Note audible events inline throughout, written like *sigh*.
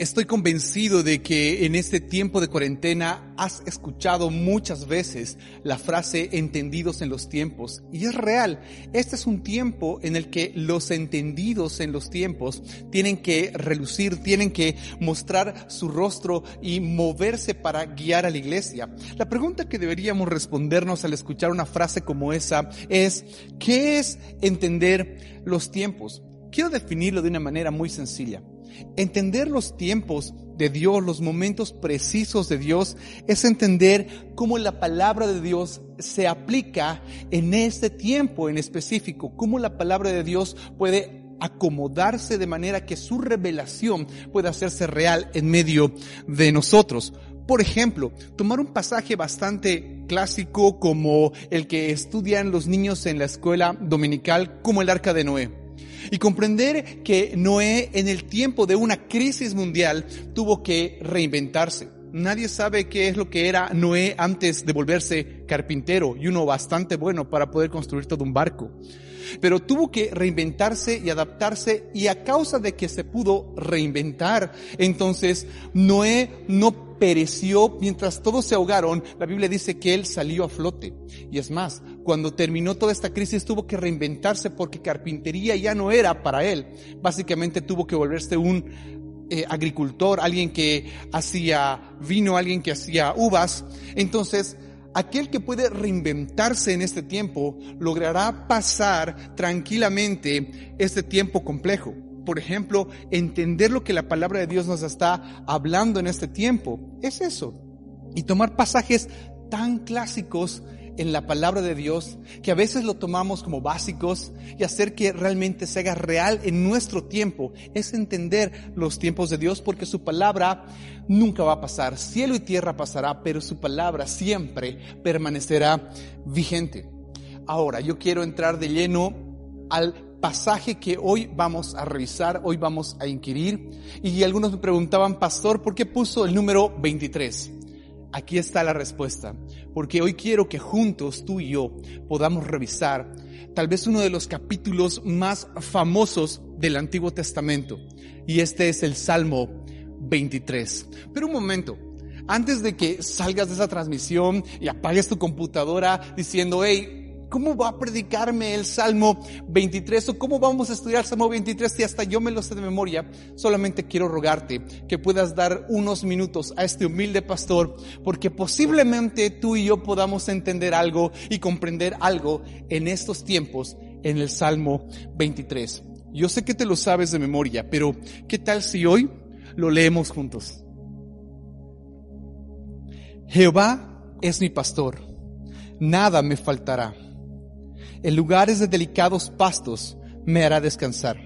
Estoy convencido de que en este tiempo de cuarentena has escuchado muchas veces la frase entendidos en los tiempos. Y es real. Este es un tiempo en el que los entendidos en los tiempos tienen que relucir, tienen que mostrar su rostro y moverse para guiar a la iglesia. La pregunta que deberíamos respondernos al escuchar una frase como esa es, ¿qué es entender los tiempos? Quiero definirlo de una manera muy sencilla. Entender los tiempos de Dios, los momentos precisos de Dios, es entender cómo la palabra de Dios se aplica en este tiempo en específico, cómo la palabra de Dios puede acomodarse de manera que su revelación pueda hacerse real en medio de nosotros. Por ejemplo, tomar un pasaje bastante clásico como el que estudian los niños en la escuela dominical, como el arca de Noé y comprender que Noé en el tiempo de una crisis mundial tuvo que reinventarse. Nadie sabe qué es lo que era Noé antes de volverse carpintero y uno bastante bueno para poder construir todo un barco. Pero tuvo que reinventarse y adaptarse y a causa de que se pudo reinventar, entonces Noé no pereció mientras todos se ahogaron, la Biblia dice que él salió a flote. Y es más, cuando terminó toda esta crisis tuvo que reinventarse porque carpintería ya no era para él. Básicamente tuvo que volverse un eh, agricultor, alguien que hacía vino, alguien que hacía uvas. Entonces, aquel que puede reinventarse en este tiempo logrará pasar tranquilamente este tiempo complejo por ejemplo, entender lo que la palabra de Dios nos está hablando en este tiempo. Es eso. Y tomar pasajes tan clásicos en la palabra de Dios que a veces lo tomamos como básicos y hacer que realmente se haga real en nuestro tiempo es entender los tiempos de Dios porque su palabra nunca va a pasar. Cielo y tierra pasará, pero su palabra siempre permanecerá vigente. Ahora, yo quiero entrar de lleno al pasaje que hoy vamos a revisar, hoy vamos a inquirir. Y algunos me preguntaban, pastor, ¿por qué puso el número 23? Aquí está la respuesta, porque hoy quiero que juntos tú y yo podamos revisar tal vez uno de los capítulos más famosos del Antiguo Testamento, y este es el Salmo 23. Pero un momento, antes de que salgas de esa transmisión y apagues tu computadora diciendo, hey, ¿Cómo va a predicarme el Salmo 23 o cómo vamos a estudiar el Salmo 23 si hasta yo me lo sé de memoria? Solamente quiero rogarte que puedas dar unos minutos a este humilde pastor porque posiblemente tú y yo podamos entender algo y comprender algo en estos tiempos en el Salmo 23. Yo sé que te lo sabes de memoria, pero ¿qué tal si hoy lo leemos juntos? Jehová es mi pastor, nada me faltará. En lugares de delicados pastos me hará descansar.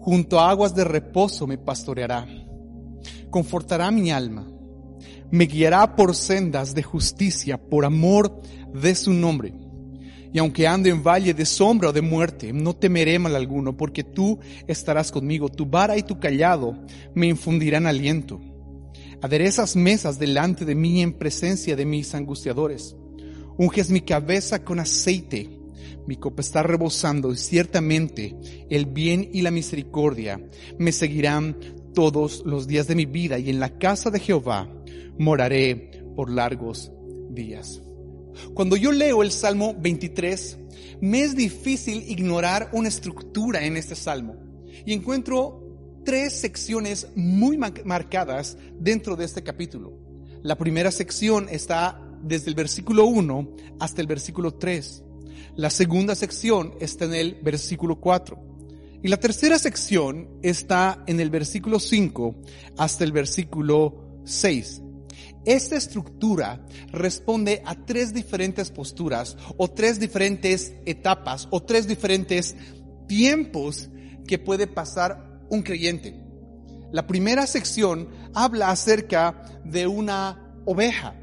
Junto a aguas de reposo me pastoreará. Confortará mi alma. Me guiará por sendas de justicia por amor de su nombre. Y aunque ande en valle de sombra o de muerte, no temeré mal alguno, porque tú estarás conmigo. Tu vara y tu callado me infundirán aliento. Aderezas mesas delante de mí en presencia de mis angustiadores. Unges mi cabeza con aceite mi copa está rebosando y ciertamente el bien y la misericordia me seguirán todos los días de mi vida y en la casa de Jehová moraré por largos días. Cuando yo leo el Salmo 23, me es difícil ignorar una estructura en este Salmo y encuentro tres secciones muy marcadas dentro de este capítulo. La primera sección está desde el versículo 1 hasta el versículo 3. La segunda sección está en el versículo 4. Y la tercera sección está en el versículo 5 hasta el versículo 6. Esta estructura responde a tres diferentes posturas o tres diferentes etapas o tres diferentes tiempos que puede pasar un creyente. La primera sección habla acerca de una oveja.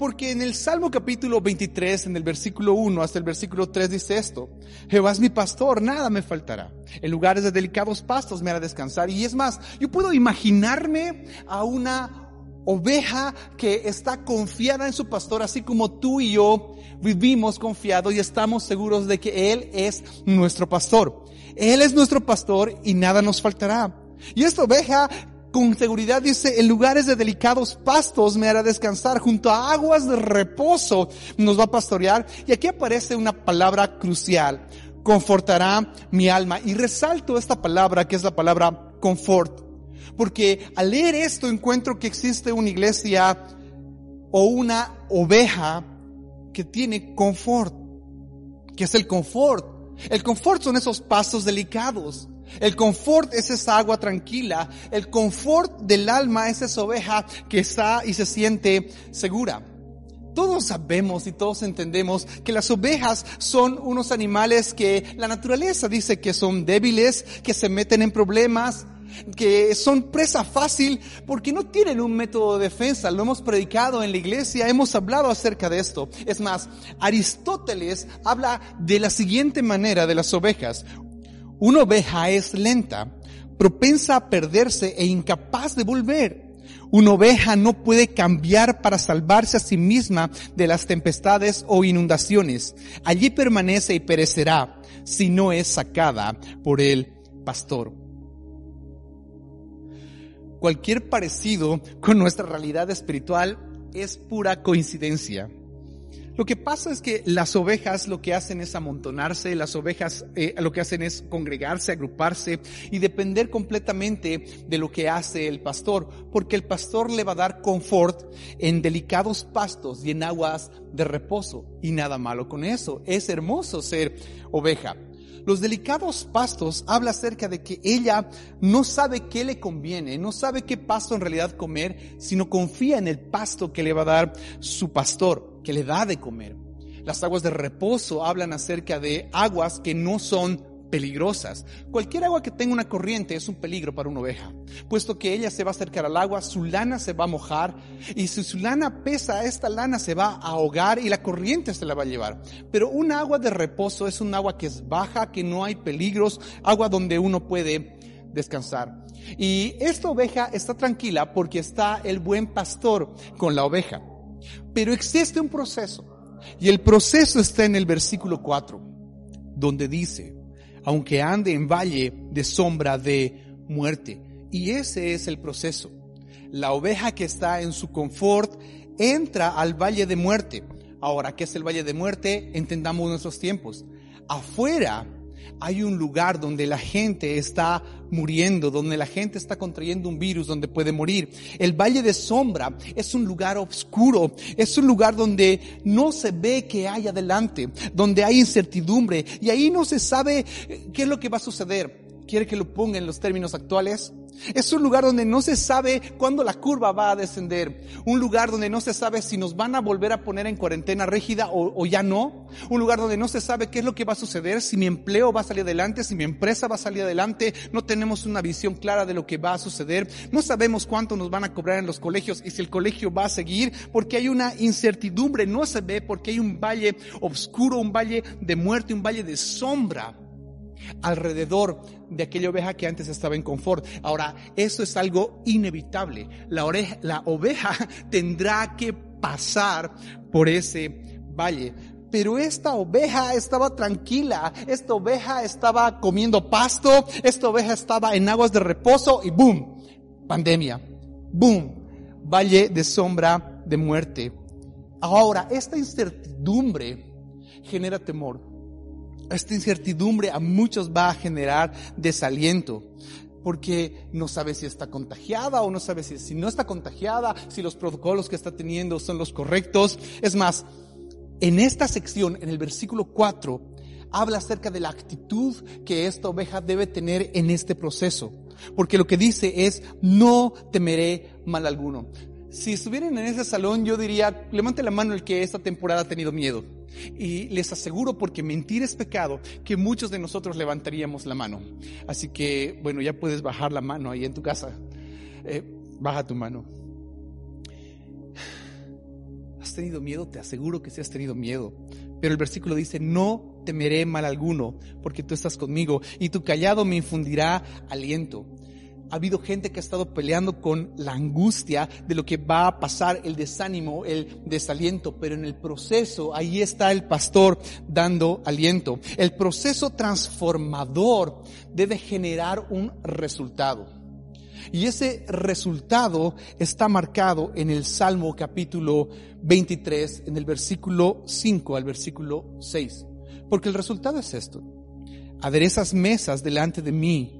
Porque en el Salmo capítulo 23, en el versículo 1 hasta el versículo 3 dice esto, Jehová es mi pastor, nada me faltará. En lugares de delicados pastos me hará descansar. Y es más, yo puedo imaginarme a una oveja que está confiada en su pastor, así como tú y yo vivimos confiados y estamos seguros de que Él es nuestro pastor. Él es nuestro pastor y nada nos faltará. Y esta oveja con seguridad dice, en lugares de delicados pastos me hará descansar, junto a aguas de reposo nos va a pastorear. Y aquí aparece una palabra crucial, confortará mi alma. Y resalto esta palabra que es la palabra confort. Porque al leer esto encuentro que existe una iglesia o una oveja que tiene confort. que es el confort? El confort son esos pasos delicados. El confort es esa agua tranquila. El confort del alma es esa oveja que está y se siente segura. Todos sabemos y todos entendemos que las ovejas son unos animales que la naturaleza dice que son débiles, que se meten en problemas, que son presa fácil porque no tienen un método de defensa. Lo hemos predicado en la iglesia, hemos hablado acerca de esto. Es más, Aristóteles habla de la siguiente manera de las ovejas. Una oveja es lenta, propensa a perderse e incapaz de volver. Una oveja no puede cambiar para salvarse a sí misma de las tempestades o inundaciones. Allí permanece y perecerá si no es sacada por el pastor. Cualquier parecido con nuestra realidad espiritual es pura coincidencia. Lo que pasa es que las ovejas lo que hacen es amontonarse, las ovejas eh, lo que hacen es congregarse, agruparse y depender completamente de lo que hace el pastor, porque el pastor le va a dar confort en delicados pastos y en aguas de reposo. Y nada malo con eso, es hermoso ser oveja. Los delicados pastos habla acerca de que ella no sabe qué le conviene, no sabe qué pasto en realidad comer, sino confía en el pasto que le va a dar su pastor, que le da de comer. Las aguas de reposo hablan acerca de aguas que no son peligrosas. Cualquier agua que tenga una corriente es un peligro para una oveja, puesto que ella se va a acercar al agua, su lana se va a mojar y si su lana pesa, esta lana se va a ahogar y la corriente se la va a llevar. Pero un agua de reposo es un agua que es baja, que no hay peligros, agua donde uno puede descansar. Y esta oveja está tranquila porque está el buen pastor con la oveja. Pero existe un proceso y el proceso está en el versículo 4, donde dice, aunque ande en valle de sombra de muerte. Y ese es el proceso. La oveja que está en su confort entra al valle de muerte. Ahora, ¿qué es el valle de muerte? Entendamos nuestros tiempos. Afuera hay un lugar donde la gente está muriendo, donde la gente está contrayendo un virus, donde puede morir. El valle de sombra es un lugar oscuro, es un lugar donde no se ve que hay adelante, donde hay incertidumbre y ahí no se sabe qué es lo que va a suceder. ¿Quiere que lo ponga en los términos actuales? Es un lugar donde no se sabe cuándo la curva va a descender. Un lugar donde no se sabe si nos van a volver a poner en cuarentena rígida o, ya no. Un lugar donde no se sabe qué es lo que va a suceder, si mi empleo va a salir adelante, si mi empresa va a salir adelante. No tenemos una visión clara de lo que va a suceder. No sabemos cuánto nos van a cobrar en los colegios y si el colegio va a seguir porque hay una incertidumbre. No se ve porque hay un valle oscuro, un valle de muerte, un valle de sombra alrededor de aquella oveja que antes estaba en confort. Ahora, eso es algo inevitable. La, oveja *laughs* tendrá que pasar por ese valle. Pero esta oveja estaba tranquila, esta oveja estaba comiendo pasto, esta oveja estaba en aguas de reposo y boom, pandemia, boom, valle de sombra de muerte. Ahora, esta incertidumbre genera temor esta incertidumbre a muchos va a generar desaliento porque no sabe si está contagiada o no sabe si, si, no está contagiada, si los protocolos que está teniendo son los correctos. Es más, en esta sección, en el versículo 4, habla acerca de la actitud que esta oveja debe tener en este proceso. Porque lo que dice es, no temeré mal alguno. Si estuvieran en ese salón, yo diría, levante la mano el que esta temporada ha tenido miedo. Y les aseguro, porque mentir es pecado, que muchos de nosotros levantaríamos la mano. Así que, bueno, ya puedes bajar la mano ahí en tu casa. Eh, baja tu mano. ¿Has tenido miedo? Te aseguro que sí has tenido miedo. Pero el versículo dice, no temeré mal alguno, porque tú estás conmigo, y tu callado me infundirá aliento ha habido gente que ha estado peleando con la angustia de lo que va a pasar, el desánimo, el desaliento, pero en el proceso ahí está el pastor dando aliento. El proceso transformador debe generar un resultado. Y ese resultado está marcado en el Salmo capítulo 23, en el versículo 5 al versículo 6. Porque el resultado es esto. Aderezas mesas delante de mí,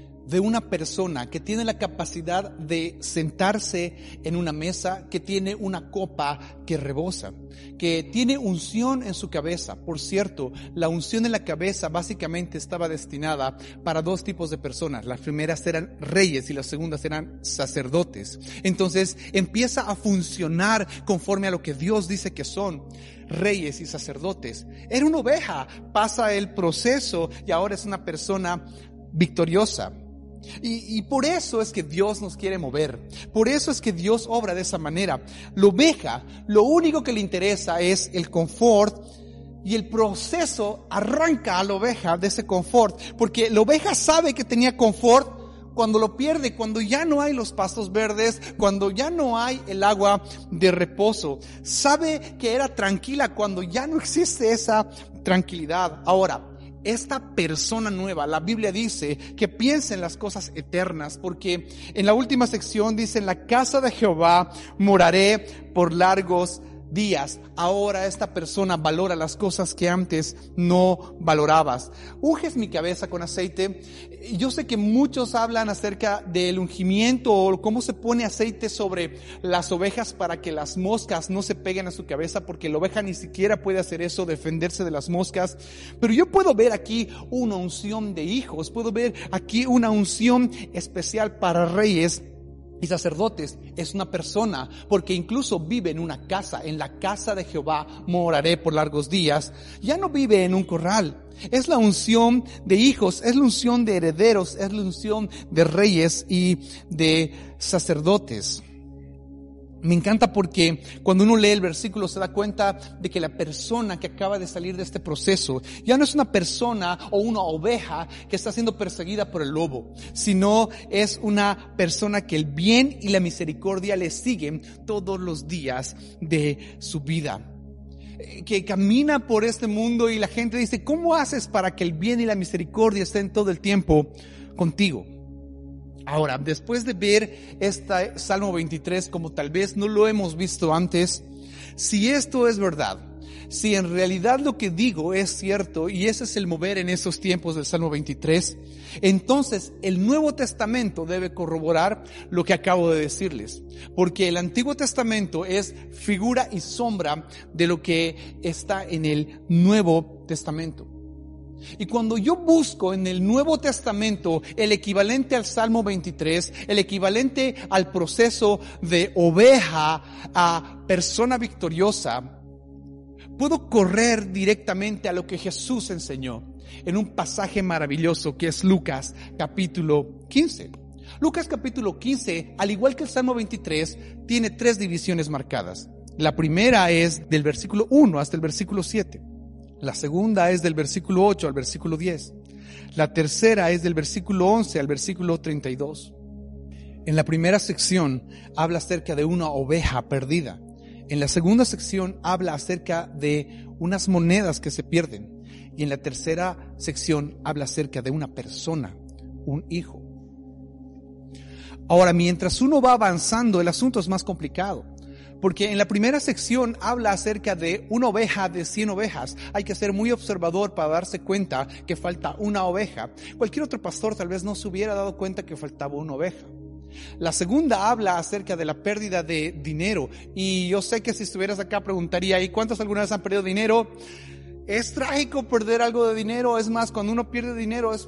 de una persona que tiene la capacidad de sentarse en una mesa, que tiene una copa que rebosa, que tiene unción en su cabeza. Por cierto, la unción en la cabeza básicamente estaba destinada para dos tipos de personas. Las primeras eran reyes y las segundas eran sacerdotes. Entonces empieza a funcionar conforme a lo que Dios dice que son reyes y sacerdotes. Era una oveja, pasa el proceso y ahora es una persona victoriosa. Y, por eso es que Dios nos quiere mover. Por eso es que Dios obra de esa manera. La oveja, lo único que le interesa es el confort y el proceso arranca a la oveja de ese confort. Porque la oveja sabe que tenía confort cuando lo pierde, cuando ya no hay los pastos verdes, cuando ya no hay el agua de reposo. Sabe que era tranquila cuando ya no existe esa tranquilidad. Ahora, esta persona nueva, la Biblia dice que piensa en las cosas eternas, porque en la última sección dice, en la casa de Jehová moraré por largos días. Ahora esta persona valora las cosas que antes no valorabas. Unges mi cabeza con aceite. Yo sé que muchos hablan acerca del ungimiento o cómo se pone aceite sobre las ovejas para que las moscas no se peguen a su cabeza, porque la oveja ni siquiera puede hacer eso, defenderse de las moscas. Pero yo puedo ver aquí una unción de hijos, puedo ver aquí una unción especial para reyes y sacerdotes es una persona, porque incluso vive en una casa, en la casa de Jehová moraré por largos días, ya no vive en un corral. Es la unción de hijos, es la unción de herederos, es la unción de reyes y de sacerdotes. Me encanta porque cuando uno lee el versículo se da cuenta de que la persona que acaba de salir de este proceso ya no es una persona o una oveja que está siendo perseguida por el lobo, sino es una persona que el bien y la misericordia le siguen todos los días de su vida. Eh, que camina por este mundo y la gente dice, ¿cómo haces para que el bien y la misericordia estén todo el tiempo contigo? Ahora, después de ver este Salmo 23 como tal vez no lo hemos visto antes, si esto es verdad, si en realidad lo que digo es cierto y ese es el mover en esos tiempos del Salmo 23, entonces el Nuevo Testamento debe corroborar lo que acabo de decirles, porque el Antiguo Testamento es figura y sombra de lo que está en el Nuevo Testamento. Y cuando yo busco en el Nuevo Testamento el equivalente al Salmo 23, el equivalente al proceso de oveja a persona victoriosa, puedo correr directamente a lo que Jesús enseñó en un pasaje maravilloso que es Lucas capítulo 15. Lucas capítulo 15, al igual que el Salmo 23, tiene tres divisiones marcadas. La primera es del versículo 1 hasta el versículo 7. La segunda es del versículo 8 al versículo 10. La tercera es del versículo 11 al versículo 32. En la primera sección habla acerca de una oveja perdida. En la segunda sección habla acerca de unas monedas que se pierden. Y en la tercera sección habla acerca de una persona, un hijo. Ahora, mientras uno va avanzando, el asunto es más complicado. Porque en la primera sección habla acerca de una oveja de 100 ovejas. Hay que ser muy observador para darse cuenta que falta una oveja. Cualquier otro pastor tal vez no se hubiera dado cuenta que faltaba una oveja. La segunda habla acerca de la pérdida de dinero. Y yo sé que si estuvieras acá preguntaría, ¿y cuántos alguna vez han perdido dinero? Es trágico perder algo de dinero, es más, cuando uno pierde dinero es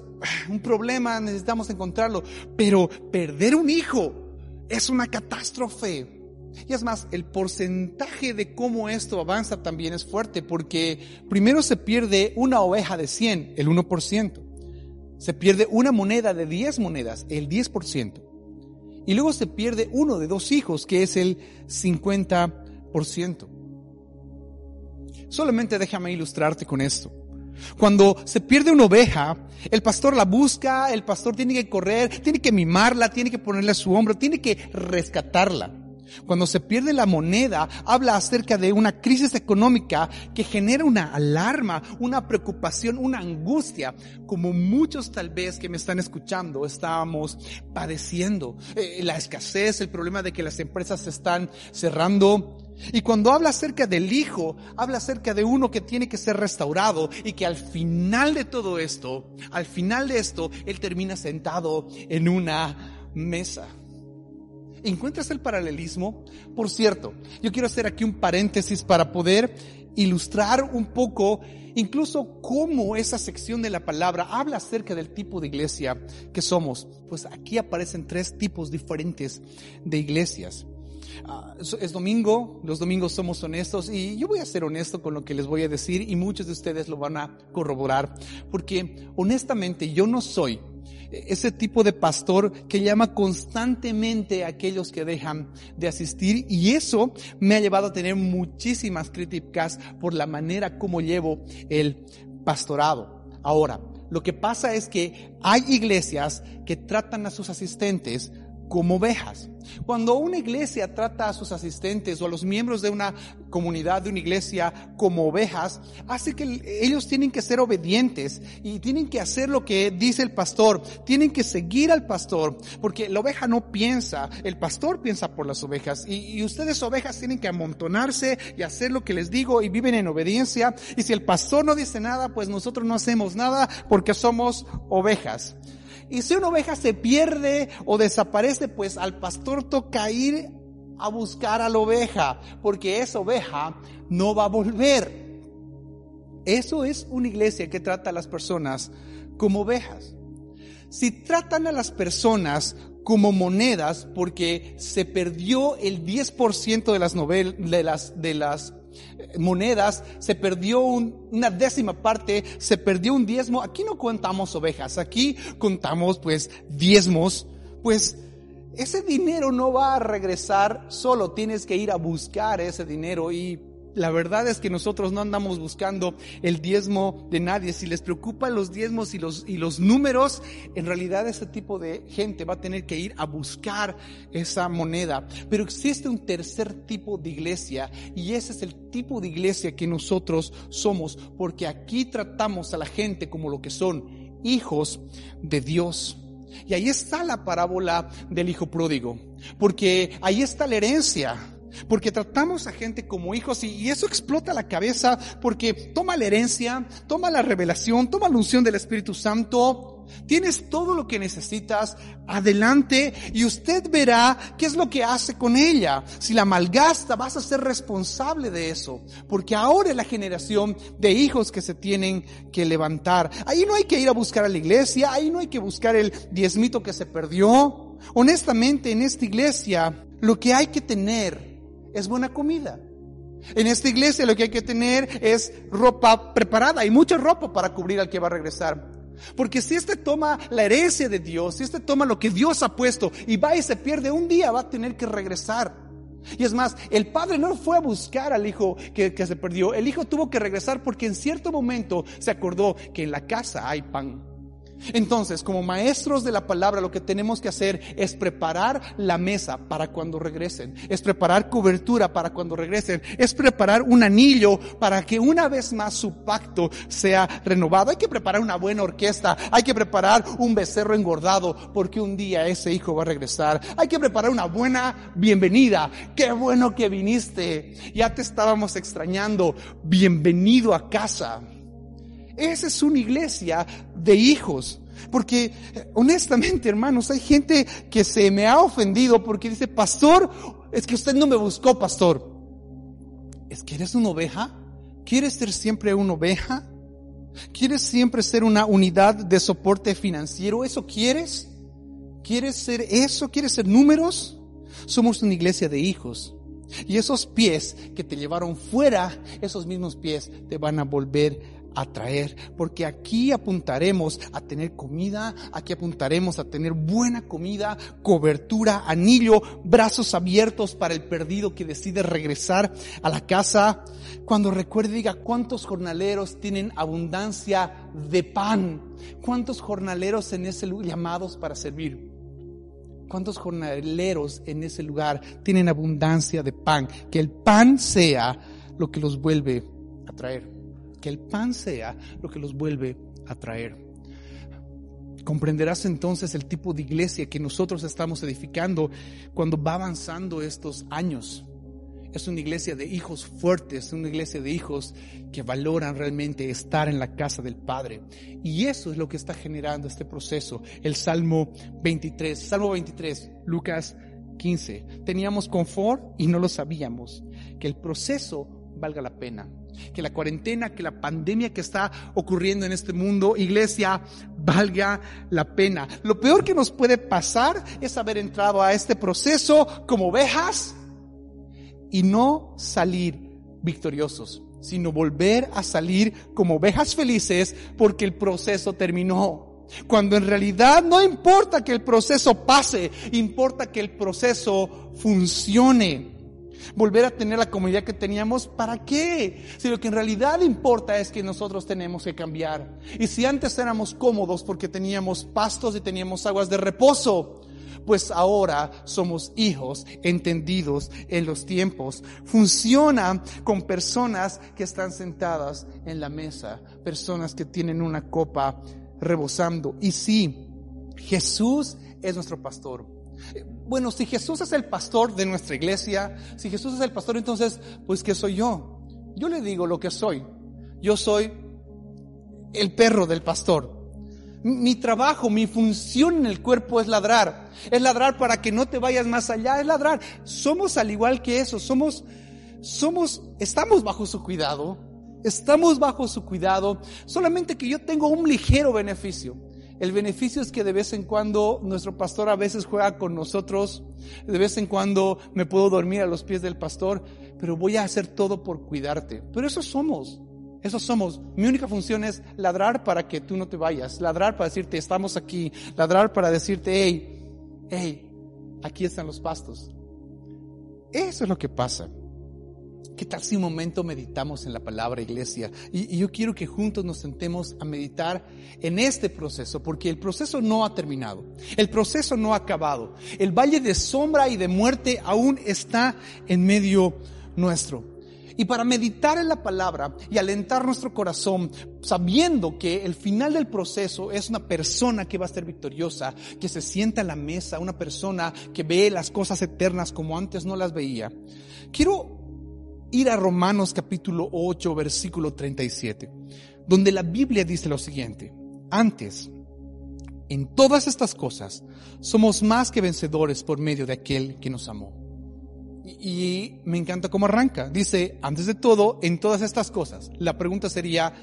un problema, necesitamos encontrarlo. Pero perder un hijo es una catástrofe. Y es más, el porcentaje de cómo esto avanza también es fuerte, porque primero se pierde una oveja de 100, el 1%. Se pierde una moneda de 10 monedas, el 10%. Y luego se pierde uno de dos hijos, que es el 50%. Solamente déjame ilustrarte con esto. Cuando se pierde una oveja, el pastor la busca, el pastor tiene que correr, tiene que mimarla, tiene que ponerle a su hombro, tiene que rescatarla. Cuando se pierde la moneda, habla acerca de una crisis económica que genera una alarma, una preocupación, una angustia, como muchos tal vez que me están escuchando estábamos padeciendo. Eh, la escasez, el problema de que las empresas se están cerrando, y cuando habla acerca del Hijo, habla acerca de uno que tiene que ser restaurado y que al final de todo esto, al final de esto, Él termina sentado en una mesa. ¿Encuentras el paralelismo? Por cierto, yo quiero hacer aquí un paréntesis para poder ilustrar un poco incluso cómo esa sección de la palabra habla acerca del tipo de iglesia que somos. Pues aquí aparecen tres tipos diferentes de iglesias. Ah, es domingo, los domingos somos honestos y yo voy a ser honesto con lo que les voy a decir y muchos de ustedes lo van a corroborar porque honestamente yo no soy ese tipo de pastor que llama constantemente a aquellos que dejan de asistir y eso me ha llevado a tener muchísimas críticas por la manera como llevo el pastorado. Ahora, lo que pasa es que hay iglesias que tratan a sus asistentes como ovejas. Cuando una iglesia trata a sus asistentes o a los miembros de una comunidad, de una iglesia, como ovejas, hace que ellos tienen que ser obedientes y tienen que hacer lo que dice el pastor, tienen que seguir al pastor, porque la oveja no piensa, el pastor piensa por las ovejas y, y ustedes ovejas tienen que amontonarse y hacer lo que les digo y viven en obediencia y si el pastor no dice nada, pues nosotros no hacemos nada porque somos ovejas. Y si una oveja se pierde o desaparece, pues al pastor toca ir a buscar a la oveja, porque esa oveja no va a volver. Eso es una iglesia que trata a las personas como ovejas. Si tratan a las personas como monedas, porque se perdió el 10% de las novelas, de las, de las monedas, se perdió una décima parte, se perdió un diezmo. Aquí no contamos ovejas, aquí contamos pues diezmos, pues ese dinero no va a regresar solo, tienes que ir a buscar ese dinero y la verdad es que nosotros no andamos buscando el diezmo de nadie. Si les preocupan los diezmos y los, y los números, en realidad ese tipo de gente va a tener que ir a buscar esa moneda. Pero existe un tercer tipo de iglesia y ese es el tipo de iglesia que nosotros somos, porque aquí tratamos a la gente como lo que son hijos de Dios. Y ahí está la parábola del hijo pródigo, porque ahí está la herencia. Porque tratamos a gente como hijos y, eso explota la cabeza porque toma la herencia, toma la revelación, toma la unción del Espíritu Santo. Tienes todo lo que necesitas adelante y usted verá qué es lo que hace con ella. Si la malgasta, vas a ser responsable de eso. Porque ahora es la generación de hijos que se tienen que levantar. Ahí no hay que ir a buscar a la iglesia, ahí no hay que buscar el diezmito que se perdió. Honestamente, en esta iglesia, lo que hay que tener es buena comida. En esta iglesia lo que hay que tener es ropa preparada. Hay mucha ropa para cubrir al que va a regresar. Porque si este toma la herencia de Dios, si este toma lo que Dios ha puesto y va y se pierde un día, va a tener que regresar. Y es más, el padre no fue a buscar al hijo que, que se perdió. El hijo tuvo que regresar porque en cierto momento se acordó que en la casa hay pan. Entonces, como maestros de la palabra, lo que tenemos que hacer es preparar la mesa para cuando regresen, es preparar cobertura para cuando regresen, es preparar un anillo para que una vez más su pacto sea renovado. Hay que preparar una buena orquesta, hay que preparar un becerro engordado porque un día ese hijo va a regresar. Hay que preparar una buena bienvenida. Qué bueno que viniste. Ya te estábamos extrañando. Bienvenido a casa. Esa es una iglesia de hijos. Porque honestamente, hermanos, hay gente que se me ha ofendido porque dice, pastor, es que usted no me buscó, pastor. ¿Es que eres una oveja? ¿Quieres ser siempre una oveja? ¿Quieres siempre ser una unidad de soporte financiero? ¿Eso quieres? ¿Quieres ser eso? ¿Quieres ser números? Somos una iglesia de hijos. Y esos pies que te llevaron fuera, esos mismos pies te van a volver a traer, porque aquí apuntaremos a tener comida, aquí apuntaremos a tener buena comida, cobertura, anillo, brazos abiertos para el perdido que decide regresar a la casa. Cuando recuerde, diga cuántos jornaleros tienen abundancia de pan, cuántos jornaleros en ese lugar llamados para servir. ¿Cuántos jornaleros en ese lugar tienen abundancia de pan? Que el pan sea lo que los vuelve a traer que el pan sea lo que los vuelve a traer. Comprenderás entonces el tipo de iglesia que nosotros estamos edificando cuando va avanzando estos años. Es una iglesia de hijos fuertes, una iglesia de hijos que valoran realmente estar en la casa del Padre. Y eso es lo que está generando este proceso. El Salmo 23, Salmo 23, Lucas 15. Teníamos confort y no lo sabíamos. Que el proceso valga la pena que la cuarentena, que la pandemia que está ocurriendo en este mundo, iglesia, valga la pena. Lo peor que nos puede pasar es haber entrado a este proceso como ovejas y no salir victoriosos, sino volver a salir como ovejas felices porque el proceso terminó. Cuando en realidad no importa que el proceso pase, importa que el proceso funcione volver a tener la comunidad que teníamos, ¿para qué? Si lo que en realidad importa es que nosotros tenemos que cambiar. Y si antes éramos cómodos porque teníamos pastos y teníamos aguas de reposo, pues ahora somos hijos entendidos en los tiempos. Funciona con personas que están sentadas en la mesa, personas que tienen una copa rebosando. Y sí, Jesús es nuestro pastor. Bueno, si Jesús es el pastor de nuestra iglesia, si Jesús es el pastor, entonces, pues ¿qué soy yo? Yo le digo lo que soy. Yo soy el perro del pastor. Mi trabajo, mi función en el cuerpo es ladrar. Es ladrar para que no te vayas más allá, es ladrar. Somos al igual que eso, somos, somos, estamos bajo su cuidado. Estamos bajo su cuidado, solamente que yo tengo un ligero beneficio. El beneficio es que de vez en cuando nuestro pastor a veces juega con nosotros, de vez en cuando me puedo dormir a los pies del pastor, pero voy a hacer todo por cuidarte. Pero eso somos, eso somos. Mi única función es ladrar para que tú no te vayas, ladrar para decirte estamos aquí, ladrar para decirte, hey, hey, aquí están los pastos. Eso es lo que pasa. ¿Qué tal si un momento meditamos en la palabra iglesia? Y, yo quiero que juntos nos sentemos a meditar en este proceso, porque el proceso no ha terminado, el proceso no ha acabado. El valle de sombra y de muerte aún está en medio nuestro. Y para meditar en la palabra y alentar nuestro corazón, sabiendo que el final del proceso es una persona que va a ser victoriosa, que se sienta a la mesa, una persona que ve las cosas eternas como antes no las veía. Quiero ir a Romanos capítulo 8, versículo 37, donde la Biblia dice lo siguiente, antes, en todas estas cosas, somos más que vencedores por medio de aquel que nos amó. Y, me encanta cómo arranca. Dice, antes de todo, en todas estas cosas. La pregunta sería,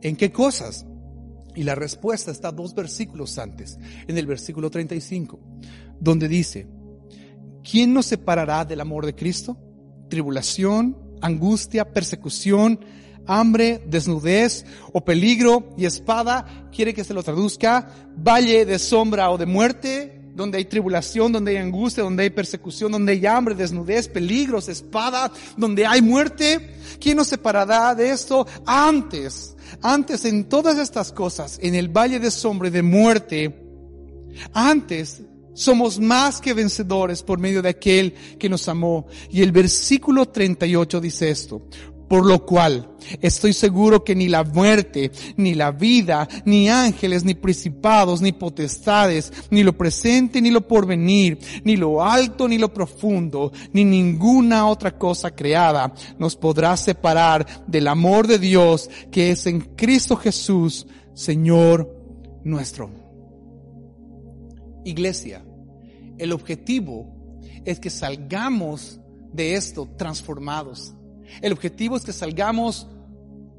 ¿en qué cosas? Y la respuesta está dos versículos antes, en el versículo 35, donde dice, ¿quién nos separará del amor de Cristo? Tribulación, angustia, persecución, hambre, desnudez o peligro y espada, quiere que se lo traduzca, valle de sombra o de muerte, donde hay tribulación, donde hay angustia, donde hay persecución, donde hay hambre, desnudez, peligros, espada, donde hay muerte. ¿Quién nos separará de esto? Antes, antes en todas estas cosas, en el valle de sombra y de muerte, antes somos más que vencedores por medio de aquel que nos amó. Y el versículo 38 dice esto. Por lo cual estoy seguro que ni la muerte, ni la vida, ni ángeles, ni principados, ni potestades, ni lo presente, ni lo porvenir, ni lo alto, ni lo profundo, ni ninguna otra cosa creada nos podrá separar del amor de Dios que es en Cristo Jesús, Señor nuestro. Iglesia, el objetivo es que salgamos de esto transformados. El objetivo es que salgamos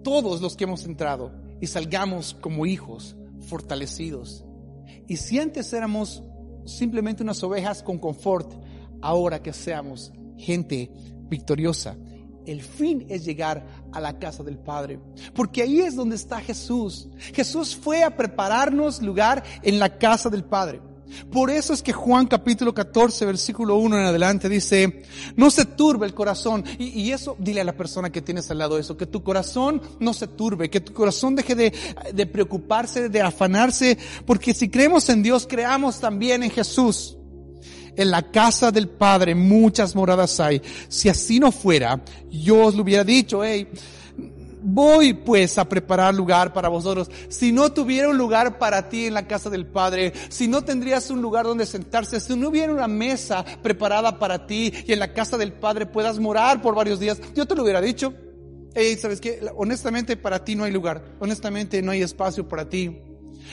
todos los que hemos entrado y salgamos como hijos fortalecidos. Y si antes éramos simplemente unas ovejas con confort, ahora que seamos gente victoriosa. el fin es llegar a la casa del Padre, porque ahí es donde está Jesús. Jesús fue a prepararnos lugar en la casa del Padre. Por eso es que Juan capítulo 14, versículo 1 en adelante dice, no se turbe el corazón. Y, eso, dile a la persona que tienes al lado eso, que tu corazón no se turbe, que tu corazón deje de, de preocuparse, de afanarse, porque si creemos en Dios, creamos también en Jesús. En la casa del Padre muchas moradas hay. Si así no fuera, yo os lo hubiera dicho, hey, voy pues a preparar lugar para vosotros. Si no tuviera un lugar para ti en la casa del Padre, si no tendrías un lugar donde sentarse, si no hubiera una mesa preparada para ti y en la casa del Padre puedas morar por varios días, yo te lo hubiera dicho. Hey, ¿sabes qué? Honestamente para ti no hay lugar. Honestamente no hay espacio para ti.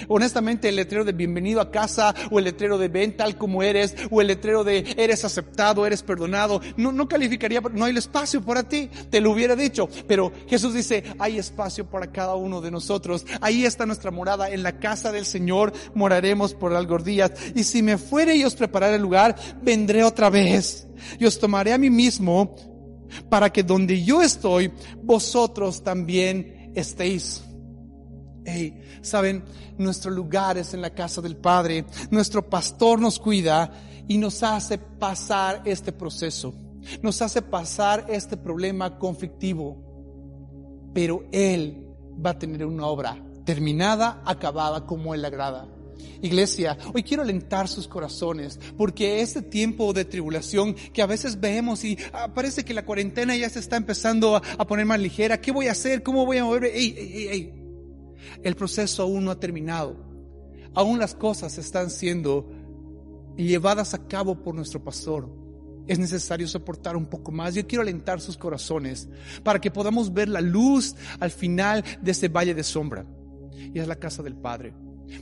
Honestamente, el letrero de bienvenido a casa, o el letrero de ven tal como eres, o el letrero de eres aceptado, eres perdonado, no, no calificaría, no hay espacio para ti, te lo hubiera dicho. Pero Jesús dice, hay espacio para cada uno de nosotros. Ahí está nuestra morada, en la casa del Señor moraremos por algún días. Y si me fuere y os prepararé el lugar, vendré otra vez. Y os tomaré a mí mismo para que donde yo estoy, vosotros también estéis. Hey, saben, nuestro lugar es en la casa del Padre. Nuestro pastor nos cuida y nos hace pasar este proceso. Nos hace pasar este problema conflictivo. Pero Él va a tener una obra terminada, acabada como Él agrada. Iglesia, hoy quiero alentar sus corazones porque este tiempo de tribulación que a veces vemos y ah, parece que la cuarentena ya se está empezando a, poner más ligera. ¿Qué voy a hacer? ¿Cómo voy a moverme? Ey, ey, ey, el proceso aún no ha terminado. Aún las cosas están siendo llevadas a cabo por nuestro pastor. Es necesario soportar un poco más. Yo quiero alentar sus corazones para que podamos ver la luz al final de ese valle de sombra. Y es la casa del Padre.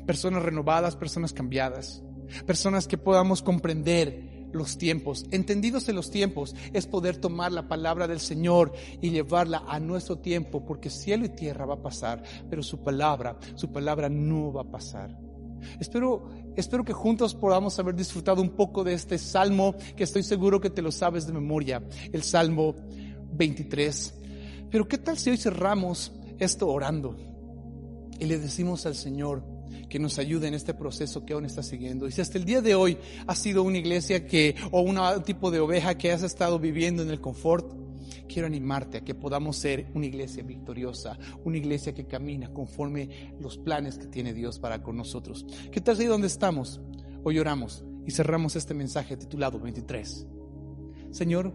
Personas renovadas, personas cambiadas. Personas que podamos comprender los tiempos. Entendidos en los tiempos es poder tomar la palabra del Señor y llevarla a nuestro tiempo, porque cielo y tierra va a pasar, pero su palabra, su palabra no va a pasar. Espero, espero que juntos podamos haber disfrutado un poco de este salmo, que estoy seguro que te lo sabes de memoria, el salmo 23. Pero ¿qué tal si hoy cerramos esto orando y le decimos al Señor, que nos ayude en este proceso que aún está siguiendo. Y si hasta el día de hoy ha sido una iglesia que, o un tipo de oveja que has estado viviendo en el confort, quiero animarte a que podamos ser una iglesia victoriosa, una iglesia que camina conforme los planes que tiene Dios para con nosotros. ¿Qué tal si donde estamos? Hoy oramos y cerramos este mensaje titulado 23. Señor,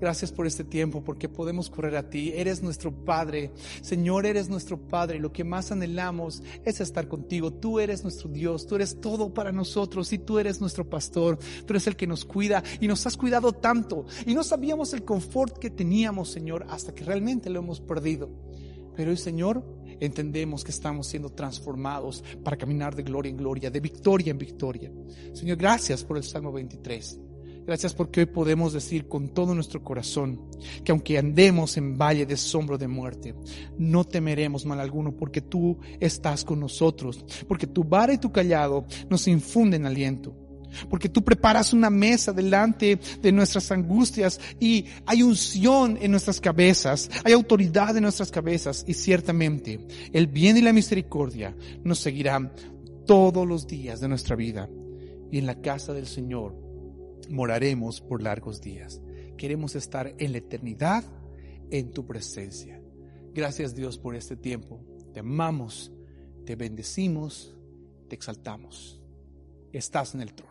Gracias por este tiempo, porque podemos correr a ti. Eres nuestro Padre. Señor, eres nuestro Padre. Lo que más anhelamos es estar contigo. Tú eres nuestro Dios. Tú eres todo para nosotros y tú eres nuestro pastor. Tú eres el que nos cuida y nos has cuidado tanto. Y no sabíamos el confort que teníamos, Señor, hasta que realmente lo hemos perdido. Pero hoy, Señor, entendemos que estamos siendo transformados para caminar de gloria en gloria, de victoria en victoria. Señor, gracias por el Salmo 23. Gracias porque hoy podemos decir con todo nuestro corazón que aunque andemos en valle de sombra de muerte, no temeremos mal alguno porque tú estás con nosotros, porque tu vara y tu callado nos infunden aliento. Porque tú preparas una mesa delante de nuestras angustias y hay unción en nuestras cabezas, hay autoridad en nuestras cabezas y ciertamente el bien y la misericordia nos seguirán todos los días de nuestra vida. Y en la casa del Señor moraremos por largos días. Queremos estar en la eternidad en tu presencia. Gracias Dios por este tiempo. Te amamos, te bendecimos, te exaltamos. Estás en el trono.